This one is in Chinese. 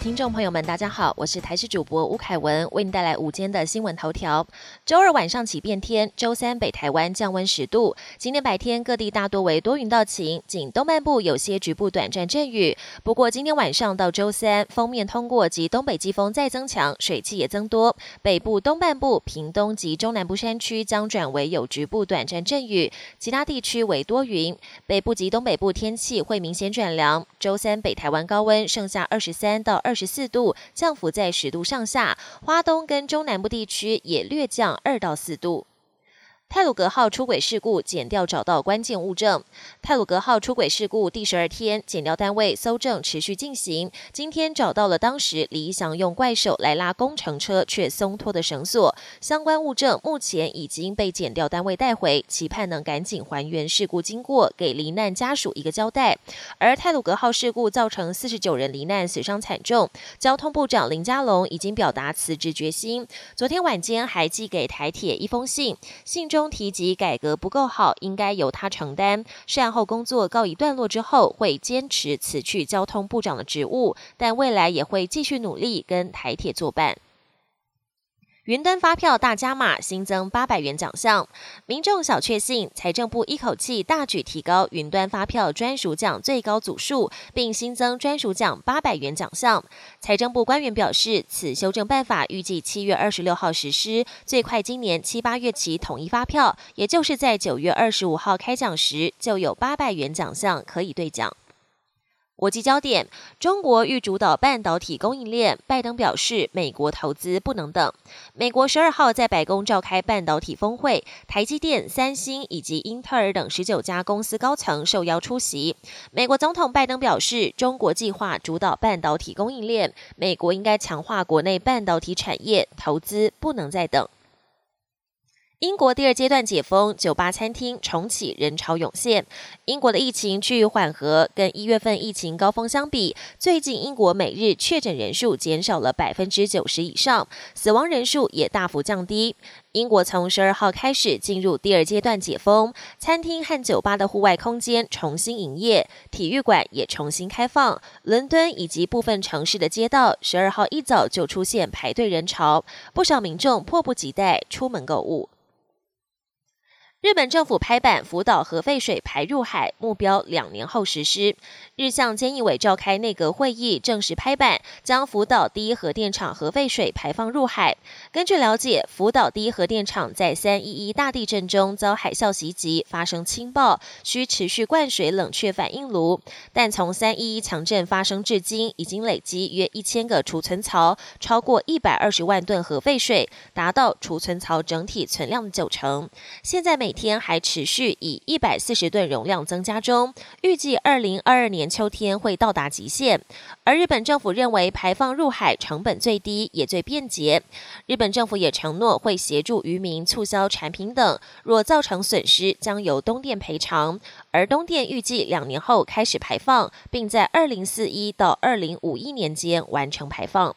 听众朋友们，大家好，我是台视主播吴凯文，为您带来午间的新闻头条。周二晚上起变天，周三北台湾降温十度。今天白天各地大多为多云到晴，仅东半部有些局部短暂阵雨。不过今天晚上到周三，锋面通过及东北季风再增强，水汽也增多。北部东半部、屏东及中南部山区将转为有局部短暂阵雨，其他地区为多云。北部及东北部天气会明显转凉。周三北台湾高温剩下二十三到二二十四度，降幅在十度上下。花东跟中南部地区也略降二到四度。泰鲁格号出轨事故检调找到关键物证。泰鲁格号出轨事故第十二天，检调单位搜证持续进行。今天找到了当时李想用怪手来拉工程车却松脱的绳索，相关物证目前已经被检调单位带回，期盼能赶紧还原事故经过，给罹难家属一个交代。而泰鲁格号事故造成四十九人罹难，死伤惨重。交通部长林佳龙已经表达辞职决心，昨天晚间还寄给台铁一封信，信中。中提及改革不够好，应该由他承担。善后工作告一段落之后，会坚持辞去交通部长的职务，但未来也会继续努力跟台铁作伴。云端发票大加码，新增八百元奖项，民众小确幸。财政部一口气大举提高云端发票专属奖最高组数，并新增专属奖八百元奖项。财政部官员表示，此修正办法预计七月二十六号实施，最快今年七八月起统一发票，也就是在九月二十五号开奖时，就有八百元奖项可以兑奖。国际焦点：中国欲主导半导体供应链，拜登表示，美国投资不能等。美国十二号在白宫召开半导体峰会，台积电、三星以及英特尔等十九家公司高层受邀出席。美国总统拜登表示，中国计划主导半导体供应链，美国应该强化国内半导体产业，投资不能再等。英国第二阶段解封，酒吧、餐厅重启，人潮涌现。英国的疫情趋于缓和，跟一月份疫情高峰相比，最近英国每日确诊人数减少了百分之九十以上，死亡人数也大幅降低。英国从十二号开始进入第二阶段解封，餐厅和酒吧的户外空间重新营业，体育馆也重新开放。伦敦以及部分城市的街道，十二号一早就出现排队人潮，不少民众迫不及待出门购物。日本政府拍板福岛核废水排入海，目标两年后实施。日向菅义伟召开内阁会议，正式拍板将福岛第一核电厂核废水排放入海。根据了解，福岛第一核电厂在三一一大地震中遭海啸袭击，发生轻爆，需持续灌水冷却反应炉。但从三一一强震发生至今，已经累积约一千个储存槽，超过一百二十万吨核废水，达到储存槽整体存量九成。现在每每天还持续以一百四十吨容量增加中，预计二零二二年秋天会到达极限。而日本政府认为排放入海成本最低也最便捷。日本政府也承诺会协助渔民促销产品等，若造成损失将由东电赔偿。而东电预计两年后开始排放，并在二零四一到二零五一年间完成排放。